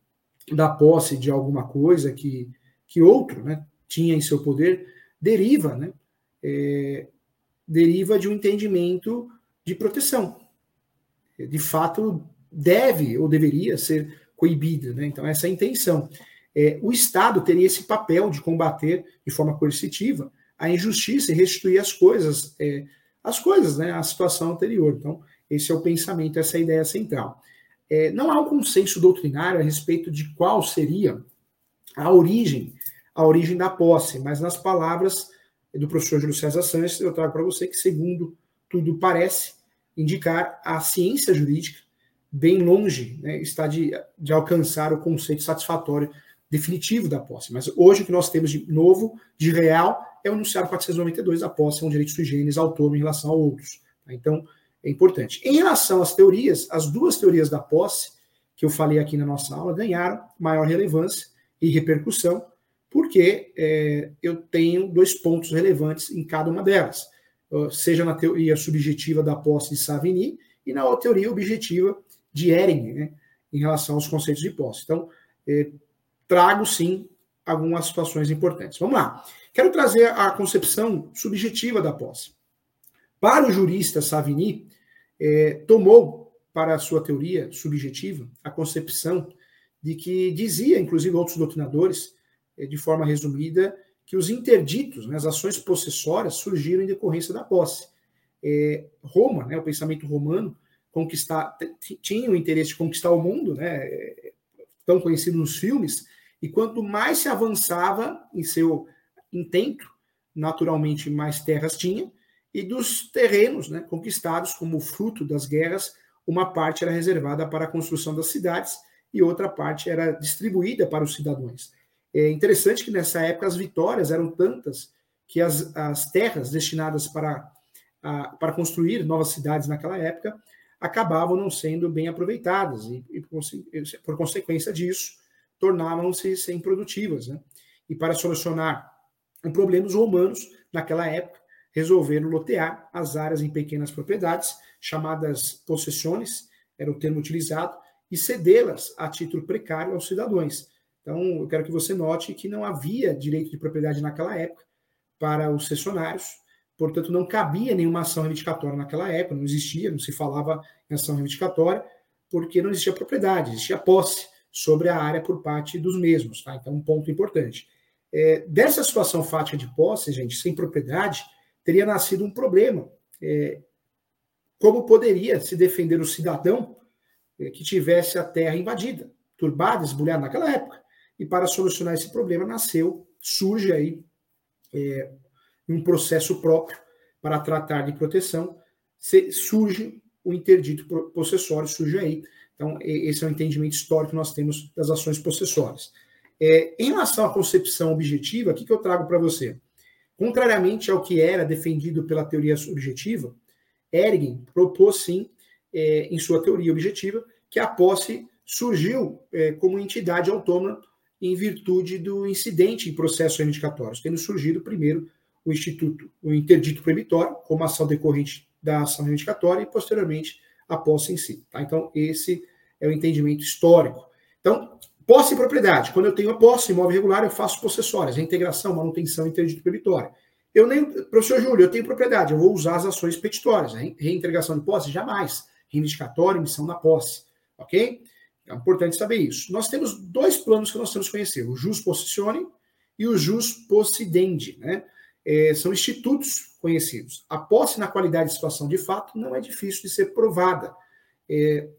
da posse de alguma coisa que, que outro né, tinha em seu poder, deriva, né, é, deriva de um entendimento de proteção. De fato, deve ou deveria ser coibido. Né? Então, essa é a intenção. É, o Estado teria esse papel de combater de forma coercitiva a injustiça e restituir as coisas, é, as coisas, né, a situação anterior. Então, esse é o pensamento, essa é a ideia central. É, não há um consenso doutrinário a respeito de qual seria a origem, a origem da posse, mas nas palavras do professor Júlio César Sanches, eu trago para você que, segundo tudo parece indicar, a ciência jurídica, bem longe, né, está de, de alcançar o conceito satisfatório definitivo da posse. Mas hoje o que nós temos de novo, de real, é o enunciado 492, a posse é um direito sui generis autônomo em relação a outros. Tá? Então, é importante. Em relação às teorias, as duas teorias da posse, que eu falei aqui na nossa aula, ganharam maior relevância e repercussão, porque é, eu tenho dois pontos relevantes em cada uma delas, seja na teoria subjetiva da posse de Savigny e na teoria objetiva de Ehring, né, em relação aos conceitos de posse. Então, é, trago sim algumas situações importantes. Vamos lá. Quero trazer a concepção subjetiva da posse. Para o jurista Savigny, é, tomou para a sua teoria subjetiva a concepção de que dizia, inclusive outros doutrinadores, é, de forma resumida, que os interditos, né, as ações possessórias, surgiram em decorrência da posse. É, Roma, né, o pensamento romano, conquistar, tinha o interesse de conquistar o mundo, né, tão conhecido nos filmes, e quanto mais se avançava em seu intento, naturalmente mais terras tinha, e dos terrenos né, conquistados como fruto das guerras, uma parte era reservada para a construção das cidades e outra parte era distribuída para os cidadãos. É interessante que nessa época as vitórias eram tantas que as, as terras destinadas para, a, para construir novas cidades naquela época acabavam não sendo bem aproveitadas e, e por, por, consequência disso, tornavam-se sem produtivas. Né? E para solucionar o problema, os romanos, naquela época, resolveram lotear as áreas em pequenas propriedades, chamadas possessões, era o termo utilizado, e cedê-las a título precário aos cidadãos. Então, eu quero que você note que não havia direito de propriedade naquela época para os cessionários, portanto, não cabia nenhuma ação reivindicatória naquela época, não existia, não se falava em ação reivindicatória, porque não existia propriedade, existia posse sobre a área por parte dos mesmos. Tá? Então, um ponto importante. É, dessa situação fática de posse, gente, sem propriedade, teria nascido um problema. É, como poderia se defender o cidadão é, que tivesse a terra invadida, turbada, esbulhada naquela época? E para solucionar esse problema, nasceu, surge aí é, um processo próprio para tratar de proteção, se, surge o interdito possessório, surge aí. Então, esse é o entendimento histórico que nós temos das ações possessórias. É, em relação à concepção objetiva, o que, que eu trago para você? Contrariamente ao que era defendido pela teoria subjetiva, Ergen propôs sim, é, em sua teoria objetiva, que a posse surgiu é, como entidade autônoma em virtude do incidente em processos reivindicatórios, tendo surgido primeiro o instituto, o interdito proibitório, como ação decorrente da ação reivindicatória, e posteriormente a posse em si. Tá? Então, esse é o entendimento histórico. Então, posse e propriedade. Quando eu tenho a posse imóvel regular, eu faço possessórias, reintegração, manutenção, interdito proibitório. Eu nem, professor Júlio, eu tenho propriedade, eu vou usar as ações petitórias. Reintegração de posse, jamais. Reivindicatório, emissão da posse. Ok? É importante saber isso. Nós temos dois planos que nós temos que conhecer: o jus possessione e o jus possidendi. Né? É, são institutos conhecidos. A posse na qualidade de situação de fato não é difícil de ser provada. É,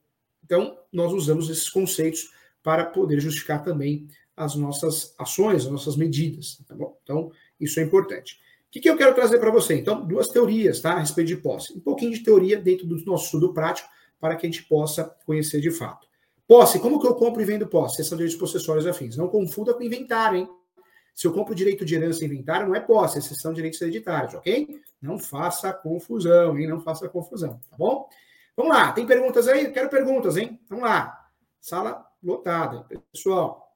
então, nós usamos esses conceitos para poder justificar também as nossas ações, as nossas medidas. Tá? Então, isso é importante. O que, que eu quero trazer para você? Então, duas teorias tá, a respeito de posse. Um pouquinho de teoria dentro do nosso estudo prático para que a gente possa conhecer de fato. Posse, como que eu compro e vendo posse? Esses são direitos possessórios afins. Não confunda com inventário, hein? Se eu compro direito de herança e inventário, não é posse, esses são direitos hereditários, ok? Não faça confusão, hein? Não faça confusão, tá bom? Vamos lá, tem perguntas aí? quero perguntas, hein? Vamos lá. Sala lotada, pessoal.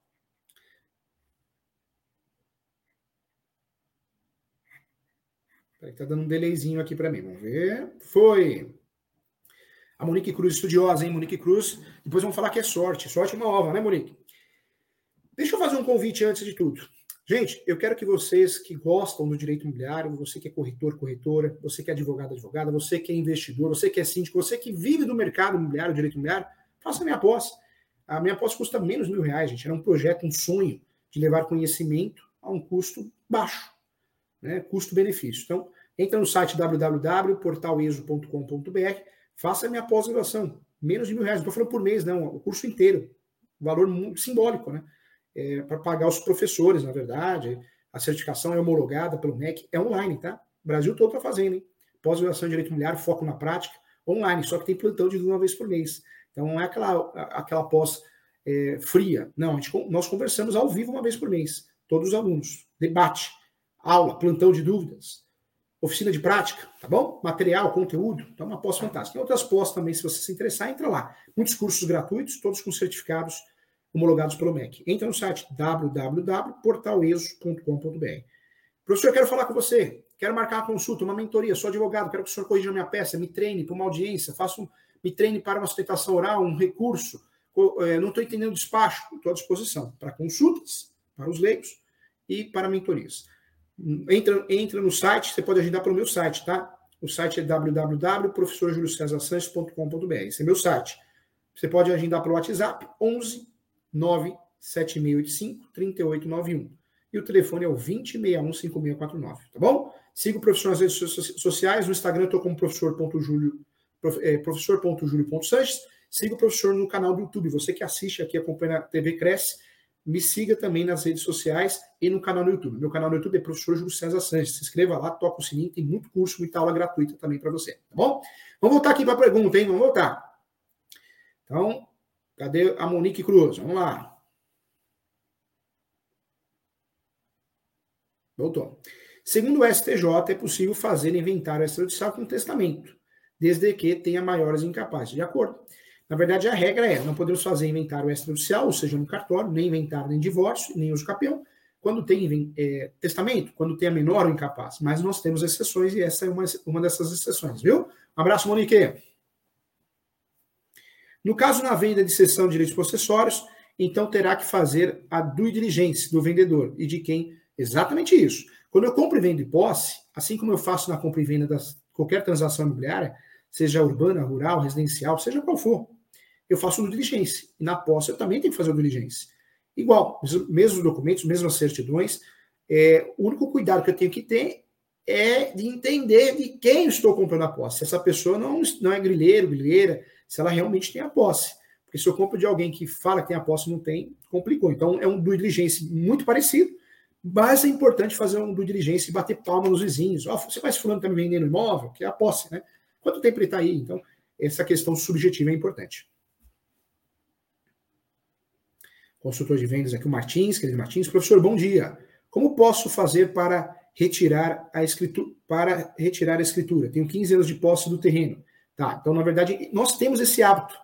Peraí, tá dando um delayzinho aqui para mim. Vamos ver. Foi. A Monique Cruz, estudiosa, hein? Monique Cruz. Depois vamos falar que é sorte. Sorte é uma ova, né, Monique? Deixa eu fazer um convite antes de tudo. Gente, eu quero que vocês que gostam do direito imobiliário, você que é corretor, corretora, você que é advogado, advogada, você que é investidor, você que é síndico, você que vive do mercado imobiliário, direito imobiliário, faça a minha posse. A minha posse custa menos mil reais, gente. Era um projeto, um sonho de levar conhecimento a um custo baixo, né? Custo-benefício. Então, entra no site www.portaleso.com.br Faça a minha pós-graduação. Menos de mil reais. Não estou falando por mês, não. O curso inteiro. Valor simbólico, né? É, para pagar os professores, na verdade. A certificação é homologada pelo MEC. É online, tá? O Brasil todo está fazendo, hein? Pós-graduação em Direito Imobiliário, foco na prática, online. Só que tem plantão de uma vez por mês. Então, não é aquela, aquela pós é, fria. Não, gente, nós conversamos ao vivo uma vez por mês. Todos os alunos. Debate. aula, plantão de dúvidas, oficina de prática, tá bom? Material, conteúdo, então uma pós fantástica. Tem outras pós também, se você se interessar, entra lá. Muitos cursos gratuitos, todos com certificados homologados pelo MEC. Entra no site www.portaleso.com.br. Professor, eu quero falar com você, quero marcar uma consulta, uma mentoria, sou advogado, quero que o senhor corrija minha peça, me treine para uma audiência, faça um, me treine para uma sustentação oral, um recurso, é, não estou entendendo o despacho, estou à disposição para consultas, para os leigos e para mentorias. Entra, entra no site, você pode agendar pelo meu site, tá? O site é www.professorjuliocesarsanches.com.br. Esse é meu site. Você pode agendar pelo WhatsApp 11 97685 3891. E o telefone é o 2061 5649, tá bom? Siga o professor nas redes sociais. No Instagram eu estou como professor.julio, é, professor.julio.sanches. Siga o professor no canal do YouTube. Você que assiste aqui, acompanha a TV Cresce, me siga também nas redes sociais e no canal no YouTube. Meu canal no YouTube é Professor Júlio César Sanches. Se inscreva lá, toca o sininho, tem muito curso, muita aula gratuita também para você, tá bom? Vamos voltar aqui para a pergunta, hein? Vamos voltar. Então, cadê a Monique Cruz? Vamos lá. Voltou. Segundo o STJ, é possível fazer inventário extrajudicial com testamento, desde que tenha maiores incapazes. De acordo. Na verdade, a regra é: não podemos fazer inventário extrajudicial, ou seja, no cartório, nem inventário, nem divórcio, nem uso capião, quando tem é, testamento, quando tem a menor incapaz. Mas nós temos exceções e essa é uma, uma dessas exceções, viu? Um abraço, Monique. No caso na venda de cessão de direitos possessórios, então terá que fazer a due diligence do vendedor e de quem exatamente isso. Quando eu compro e vendo de posse, assim como eu faço na compra e venda de qualquer transação imobiliária, seja urbana, rural, residencial, seja qual for, eu faço no diligência. E na posse eu também tenho que fazer o diligência. Igual, mesmos documentos, mesmas certidões. É, o único cuidado que eu tenho que ter é de entender de quem estou comprando a posse. Se essa pessoa não, não é grileiro, grileira, se ela realmente tem a posse. Porque se eu compro de alguém que fala que tem a posse não tem, complicou. Então é um due diligence muito parecido, mas é importante fazer um due diligence e bater palma nos vizinhos. Oh, você faz fulano está me vendendo imóvel, que é a posse, né? Quanto tempo ele está aí? Então, essa questão subjetiva é importante. consultor de vendas aqui, o Martins, querido Martins. Professor, bom dia. Como posso fazer para retirar a escritura? Para retirar a escritura? Tenho 15 anos de posse do terreno. Tá, então, na verdade, nós temos esse hábito.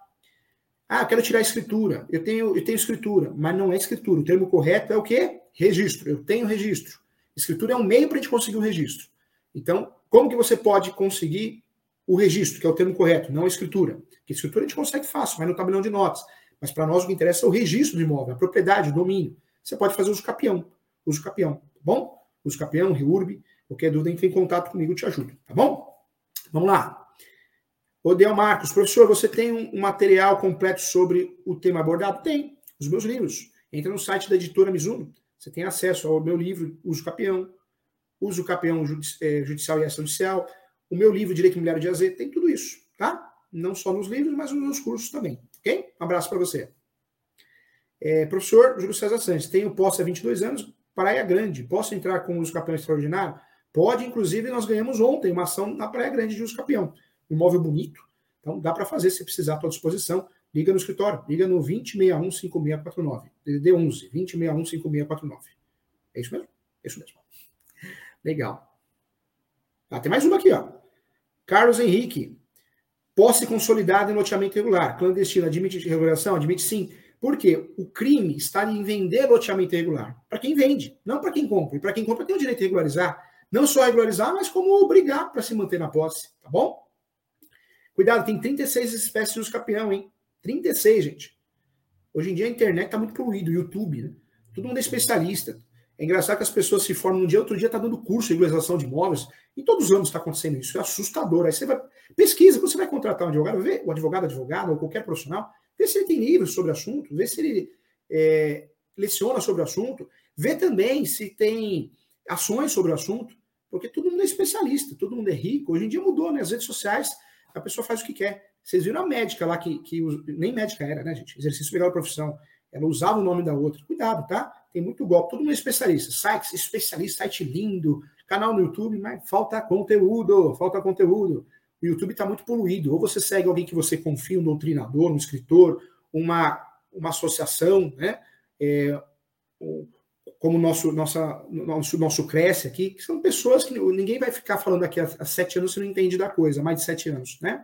Ah, quero tirar a escritura. Eu tenho, eu tenho escritura, mas não é escritura. O termo correto é o quê? Registro. Eu tenho registro. Escritura é um meio para a gente conseguir o registro. Então, como que você pode conseguir o registro, que é o termo correto, não a escritura? Porque a escritura a gente consegue fácil, vai no tabelão de notas. Mas para nós o que interessa é o registro do imóvel, a propriedade, o domínio. Você pode fazer uso capião. Uso capião, tá bom? Uso capião, reurb. Qualquer dúvida, entre em contato comigo, eu te ajudo, tá bom? Vamos lá. Odel Marcos, professor, você tem um material completo sobre o tema abordado? Tem. Os meus livros. Entra no site da editora Mizuno. Você tem acesso ao meu livro, Uso Capião, Uso Capião eh, Judicial e Extrajudicial, o meu livro Direito Imobiliário de AZ, tem tudo isso, tá? Não só nos livros, mas nos meus cursos também. Ok? Um abraço para você. É, professor Júlio César Santos, tenho posse há 22 anos, Praia Grande. Posso entrar com uso campeão extraordinário? Pode, inclusive, nós ganhamos ontem uma ação na Praia Grande de uso campeão. Um imóvel bonito. Então, dá para fazer, se precisar, à tua disposição. Liga no escritório, liga no 2061-5649. DDD 11, 2061-5649. É isso mesmo? É isso mesmo. Legal. Ah, tem mais uma aqui, ó. Carlos Henrique. Posse consolidada em loteamento irregular. Clandestino admite regulação? Admite sim. Por quê? O crime está em vender loteamento irregular. Para quem vende, não para quem compra. E para quem compra tem o direito de regularizar. Não só regularizar, mas como obrigar para se manter na posse. Tá bom? Cuidado, tem 36 espécies de campeão, hein? 36, gente. Hoje em dia a internet está muito poluída, o YouTube, né? Todo mundo é especialista. É engraçado que as pessoas se formam um dia, outro dia está dando curso de regularização de imóveis. Em todos os anos está acontecendo isso. É assustador. Aí você vai, pesquisa, você vai contratar um advogado, vê o advogado, advogado ou qualquer profissional, vê se ele tem livros sobre o assunto, vê se ele é, leciona sobre o assunto, vê também se tem ações sobre o assunto, porque todo mundo é especialista, todo mundo é rico. Hoje em dia mudou, né? As redes sociais, a pessoa faz o que quer. Vocês viram a médica lá, que, que nem médica era, né, gente? Exercício legal profissão. Ela usava o nome da outra. Cuidado, tá? Tem muito golpe. Todo mundo é especialista. Sites, especialista, site lindo, canal no YouTube, mas falta conteúdo, falta conteúdo. O YouTube está muito poluído. Ou você segue alguém que você confia, um doutrinador, um escritor, uma, uma associação, né? É, como nosso, nossa, nosso, nosso cresce aqui, que são pessoas que ninguém vai ficar falando aqui há, sete anos se não entende da coisa, mais de sete anos, né?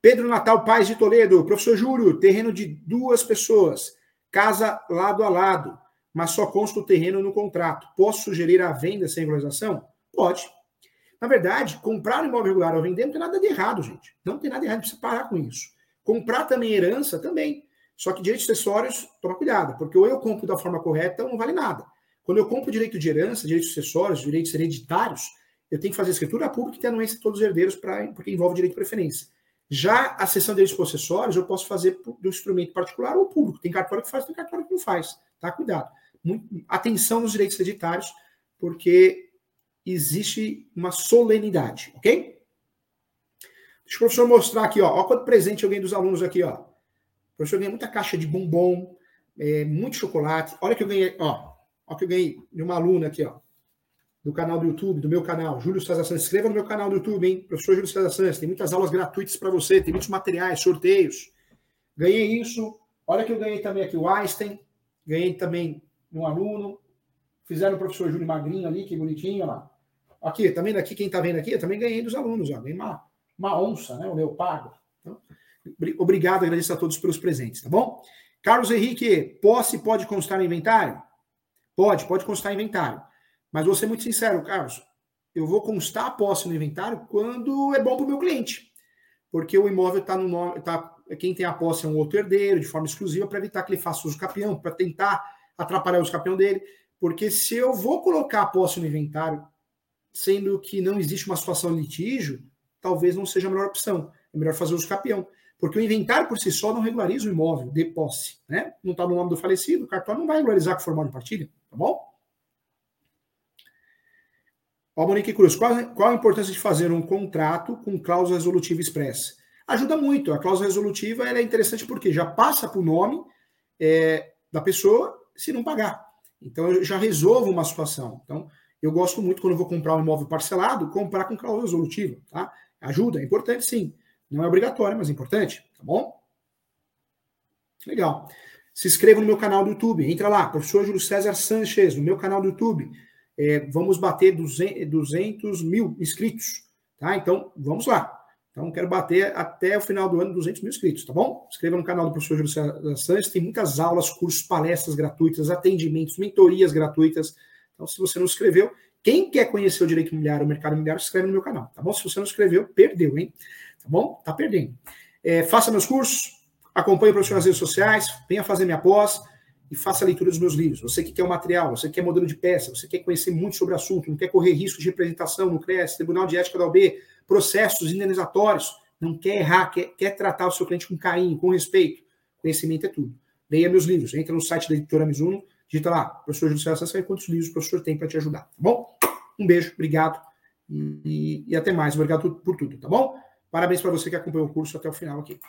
Pedro Natal Paz de Toledo, professor Júlio, terreno de duas pessoas, casa lado a lado, mas só consta o terreno no contrato. Posso sugerir a venda sem regularização? Pode. Na verdade, comprar um imóvel regular ou vender não tem nada de errado, gente. Não tem nada de errado, precisa parar com isso. Comprar também herança, também. Só que direitos acessórios, toma cuidado, porque ou eu compro da forma correta ou não vale nada. Quando eu compro direito de herança, direitos acessórios, direitos hereditários, eu tenho que fazer escritura pública e ter anuência de todos os herdeiros, pra, porque envolve direito de preferência. Já a sessão de direitos possessórios, eu posso fazer do instrumento particular ou público. Tem cartório que faz, tem cartório que não faz. Tá? Cuidado. Muito, atenção nos direitos hereditários, porque existe uma solenidade, ok? Deixa o professor mostrar aqui, ó. Olha quanto presente eu ganhei dos alunos aqui, ó. Professor ganhei muita caixa de bombom, é, muito chocolate. Olha que eu ganhei, ó. Olha que eu ganhei de uma aluna aqui, ó. Do canal do YouTube, do meu canal, Júlio César Santos. Inscreva no meu canal do YouTube, hein? Professor Júlio César Santos. Tem muitas aulas gratuitas para você, tem muitos materiais, sorteios. Ganhei isso. Olha que eu ganhei também aqui o Einstein. Ganhei também um aluno. Fizeram o professor Júlio Magrinho ali, que bonitinho, olha lá. Aqui, tá daqui, quem está vendo aqui, eu também ganhei dos alunos, ó. Ganhei uma, uma onça, né? O leopardo. Obrigado, agradeço a todos pelos presentes, tá bom? Carlos Henrique, posse pode constar no inventário? Pode, pode constar no inventário. Mas vou ser muito sincero, Carlos. Eu vou constar a posse no inventário quando é bom para o meu cliente. Porque o imóvel está no nome. Tá, quem tem a posse é um outro herdeiro, de forma exclusiva, para evitar que ele faça uso capião, para tentar atrapalhar o uso capião dele. Porque se eu vou colocar a posse no inventário, sendo que não existe uma situação de litígio, talvez não seja a melhor opção. É melhor fazer uso capião. Porque o inventário por si só não regulariza o imóvel de posse. Né? Não está no nome do falecido, o cartório não vai regularizar com formal de partilha, tá bom? Ó, Monique Cruz, qual, qual a importância de fazer um contrato com cláusula resolutiva expressa? Ajuda muito. A cláusula resolutiva é interessante porque já passa para o nome é, da pessoa se não pagar. Então, eu já resolvo uma situação. Então, eu gosto muito, quando eu vou comprar um imóvel parcelado, comprar com cláusula resolutiva. Tá? Ajuda, é importante sim. Não é obrigatório, mas é importante, tá bom? Legal. Se inscreva no meu canal do YouTube. Entra lá, professor Júlio César Sanches, no meu canal do YouTube. É, vamos bater 200 mil inscritos, tá? Então, vamos lá. Então, quero bater até o final do ano 200 mil inscritos, tá bom? Inscreva no canal do professor Júlio César Sanches. Tem muitas aulas, cursos, palestras gratuitas, atendimentos, mentorias gratuitas. Então, se você não inscreveu, quem quer conhecer o direito imobiliário, o mercado imobiliário, se inscreve no meu canal, tá bom? Se você não inscreveu, perdeu, hein? Tá bom? Tá perdendo. É, faça meus cursos, acompanhe o professor nas redes sociais, venha fazer minha pós e faça a leitura dos meus livros. Você que quer o material, você que quer modelo de peça, você quer conhecer muito sobre o assunto, não quer correr risco de representação no CRES, Tribunal de Ética da OB, processos indenizatórios, não quer errar, quer, quer tratar o seu cliente com carinho, com respeito. Conhecimento é tudo. Leia meus livros, entra no site da editora Mizuno, digita lá, professor José Santos, quantos livros o professor tem para te ajudar, tá bom? Um beijo, obrigado e, e, até mais. Obrigado por tudo, tá bom? Parabéns para você que acompanhou o curso até o final aqui.